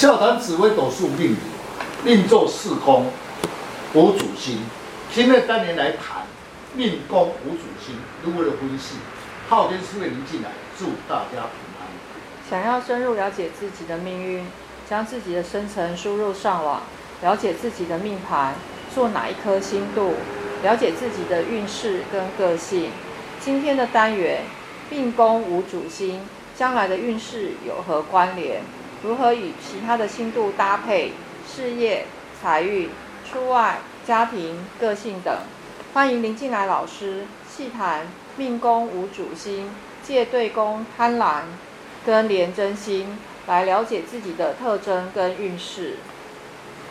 笑谈紫微斗数命理，命坐四宫无主星。今天单元来谈命宫无主星如何的分析。昊天书院林进来，祝大家平安。想要深入了解自己的命运，将自己的生辰输入上网，了解自己的命盘，做哪一颗星度，了解自己的运势跟个性。今天的单元，命宫无主星，将来的运势有何关联？如何与其他的星度搭配？事业、财运、出外、家庭、个性等。欢迎林进来老师细谈命宫无主星，借对宫贪婪跟廉贞星来了解自己的特征跟运势。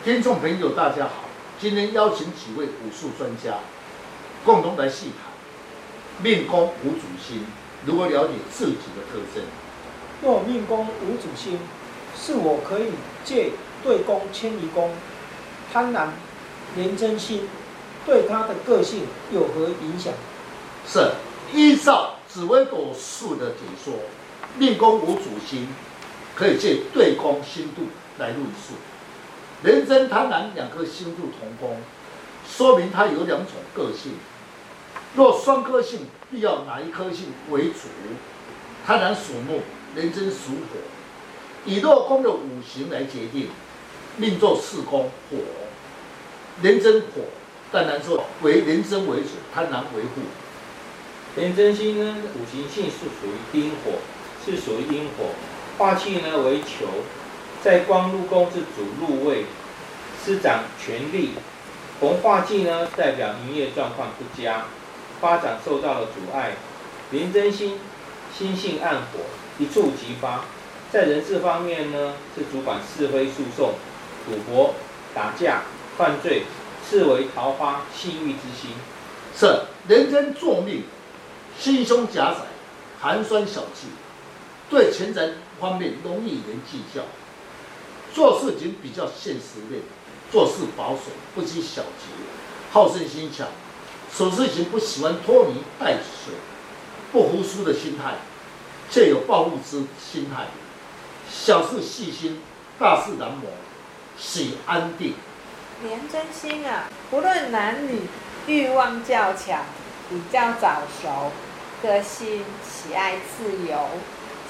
听众朋友，大家好，今天邀请几位武术专家，共同来细谈命宫无主星，如何了解自己的特征。若命宫无主星，是我可以借对宫迁移宫贪婪廉贞星，对他的个性有何影响？是依照紫微斗数的解说，命宫无主星，可以借对宫星度来论述。廉贞贪婪两颗星度同宫，说明他有两种个性。若双颗星，必要哪一颗星为主？贪婪属木，廉贞属火。以落宫的五行来决定，命坐四宫火，廉贞火，当然说为廉贞为主，贪狼为辅。廉贞星呢，五行性是属于丁火，是属于阴火，化气呢为囚，在官禄宫是主禄位，司掌权力。红化忌呢，代表营业状况不佳，发展受到了阻碍。廉贞星，心性暗火，一触即发。在人事方面呢，是主管是非诉讼、赌博、打架、犯罪，视为桃花、性欲之星。是廉贞坐命，心胸狭窄，寒酸小气，对钱财方面容易人计较，做事情比较现实面，做事保守，不拘小节，好胜心强，处事情不喜欢拖泥带水，不服输的心态，却有报复之心态。小事细心，大事难磨，喜安定。廉贞星啊，不论男女，欲望较强，比较早熟，个性喜爱自由，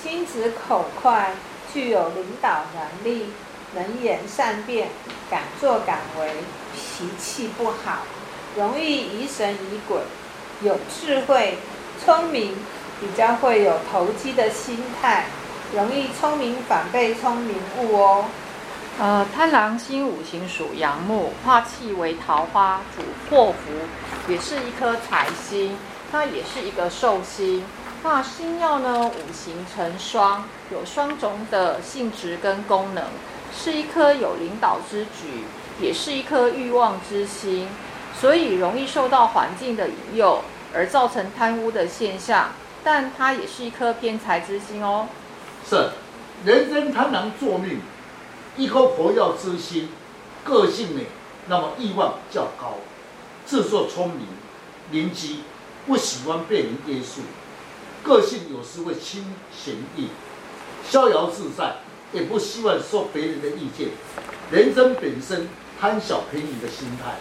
心直口快，具有领导能力，能言善辩，敢作敢为，脾气不好，容易疑神疑鬼，有智慧，聪明，比较会有投机的心态。容易聪明反被聪明误哦。呃，贪狼星五行属阳木，化气为桃花，主祸福，也是一颗财星，它也是一个寿星。那星曜呢，五行成双，有双种的性质跟功能，是一颗有领导之举，也是一颗欲望之星，所以容易受到环境的引诱而造成贪污的现象。但它也是一颗偏财之星哦。是，人生贪狼坐命，一颗火曜之心，个性呢，那么欲望较高，自作聪明，灵机，不喜欢被人约束，个性有时会轻闲逸，逍遥自在，也不希望受别人的意见。人生本身贪小便宜的心态，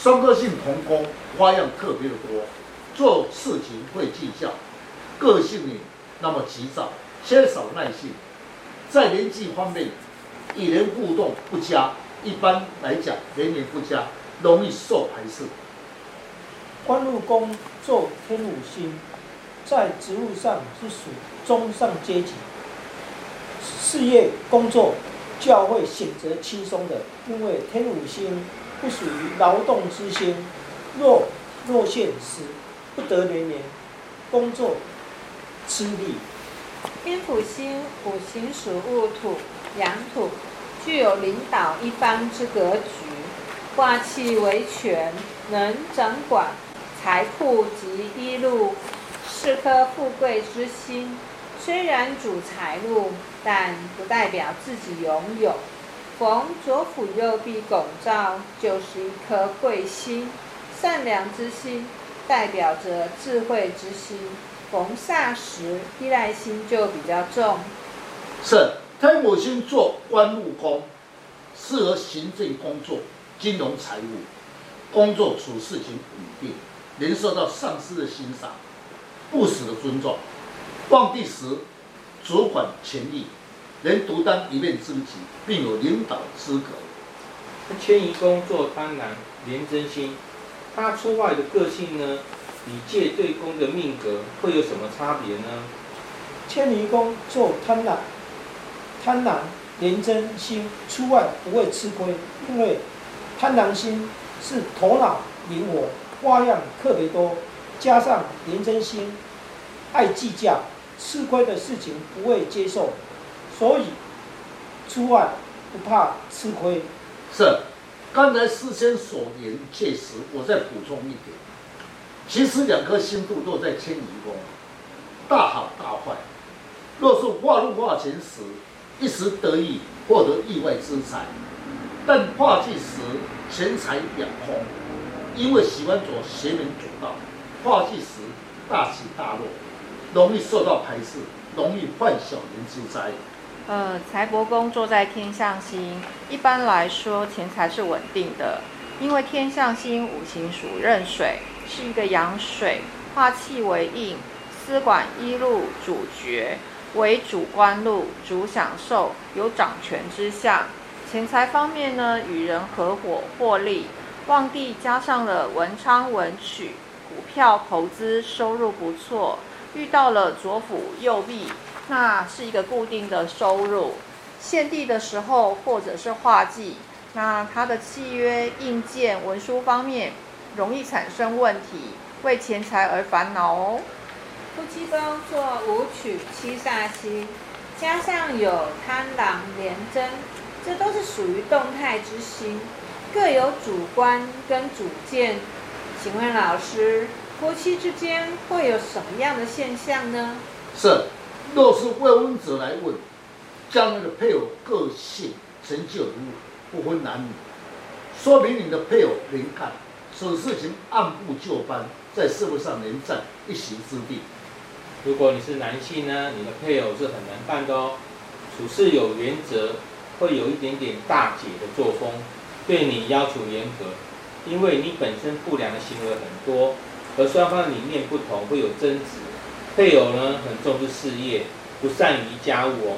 双个性同工，花样特别的多，做事情会计较，个性呢，那么急躁。缺少耐性，在人际方面与人互动不佳，一般来讲人缘不佳，容易受排斥。官禄宫坐天武星，在职务上是属中上阶级，事业工作较会选择轻松的，因为天武星不属于劳动之星，若若现时不得连连，工作吃力。天府星五行属戊土，阳土，具有领导一方之格局，化气为权，能掌管财库及衣禄，是颗富贵之星。虽然主财路，但不代表自己拥有。逢左辅右弼拱照，就是一颗贵星，善良之心，代表着智慧之心。逢煞时，依赖心就比较重。是天火星做官禄宫，适合行政工作、金融财务，工作处事情稳定，能受到上司的欣赏，部属的尊重。旺地时，主管权力，能独当一面之职，并有领导资格。迁移宫做贪婪、廉贞星，他出外的个性呢，与借对宫的命格会有什么差别呢？迁移宫做贪婪、贪婪、廉贞心出外不会吃亏，因为贪婪星是头脑灵活、花样特别多，加上廉贞心爱计较，吃亏的事情不会接受，所以出外不怕吃亏。是，刚才师先所言确实，我再补充一点。其实两颗星度都在迁移宫，大好大坏。若是化禄化权时，一时得意获得意外之财；但化忌时，钱财两空，因为喜欢走邪门左道。化忌时大起大落，容易受到排斥，容易犯小人之灾。呃，财帛宫坐在天相星，一般来说钱财是稳定的，因为天相星五行属壬水，是一个阳水，化气为印，司管一路主角，为主官禄，主享受，有掌权之相。钱财方面呢，与人合伙获利，旺地加上了文昌文曲，股票投资收入不错，遇到了左辅右弼。那是一个固定的收入，献帝的时候或者是化忌，那他的契约、印鉴、文书方面容易产生问题，为钱财而烦恼哦。夫妻宫做五曲七煞星，加上有贪狼、廉贞，这都是属于动态之星，各有主观跟主见。请问老师，夫妻之间会有什么样的现象呢？是。若是未婚者来问，将来的配偶个性成就如何，不分男女，说明你的配偶能干，此事情按部就班，在社会上能占一席之地。如果你是男性呢，你的配偶是很难办的哦，处事有原则，会有一点点大姐的作风，对你要求严格，因为你本身不良的行为很多，和双方的理念不同，会有争执。配偶呢，很重视事业，不善于家务哦。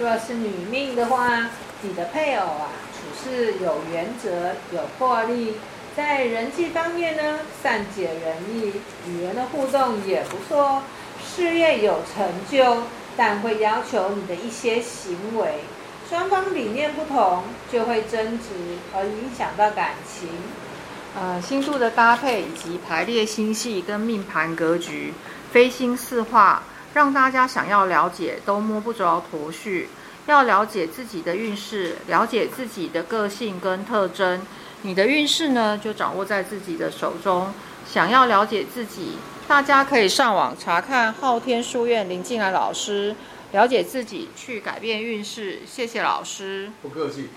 若是女命的话，你的配偶啊，处事有原则、有魄力，在人际方面呢，善解人意，与人的互动也不错，事业有成就，但会要求你的一些行为。双方理念不同，就会争执，而影响到感情。呃，星度的搭配以及排列星系跟命盘格局。飞星四化，让大家想要了解都摸不着头绪。要了解自己的运势，了解自己的个性跟特征，你的运势呢，就掌握在自己的手中。想要了解自己，大家可以上网查看昊天书院林静来老师，了解自己，去改变运势。谢谢老师，不客气。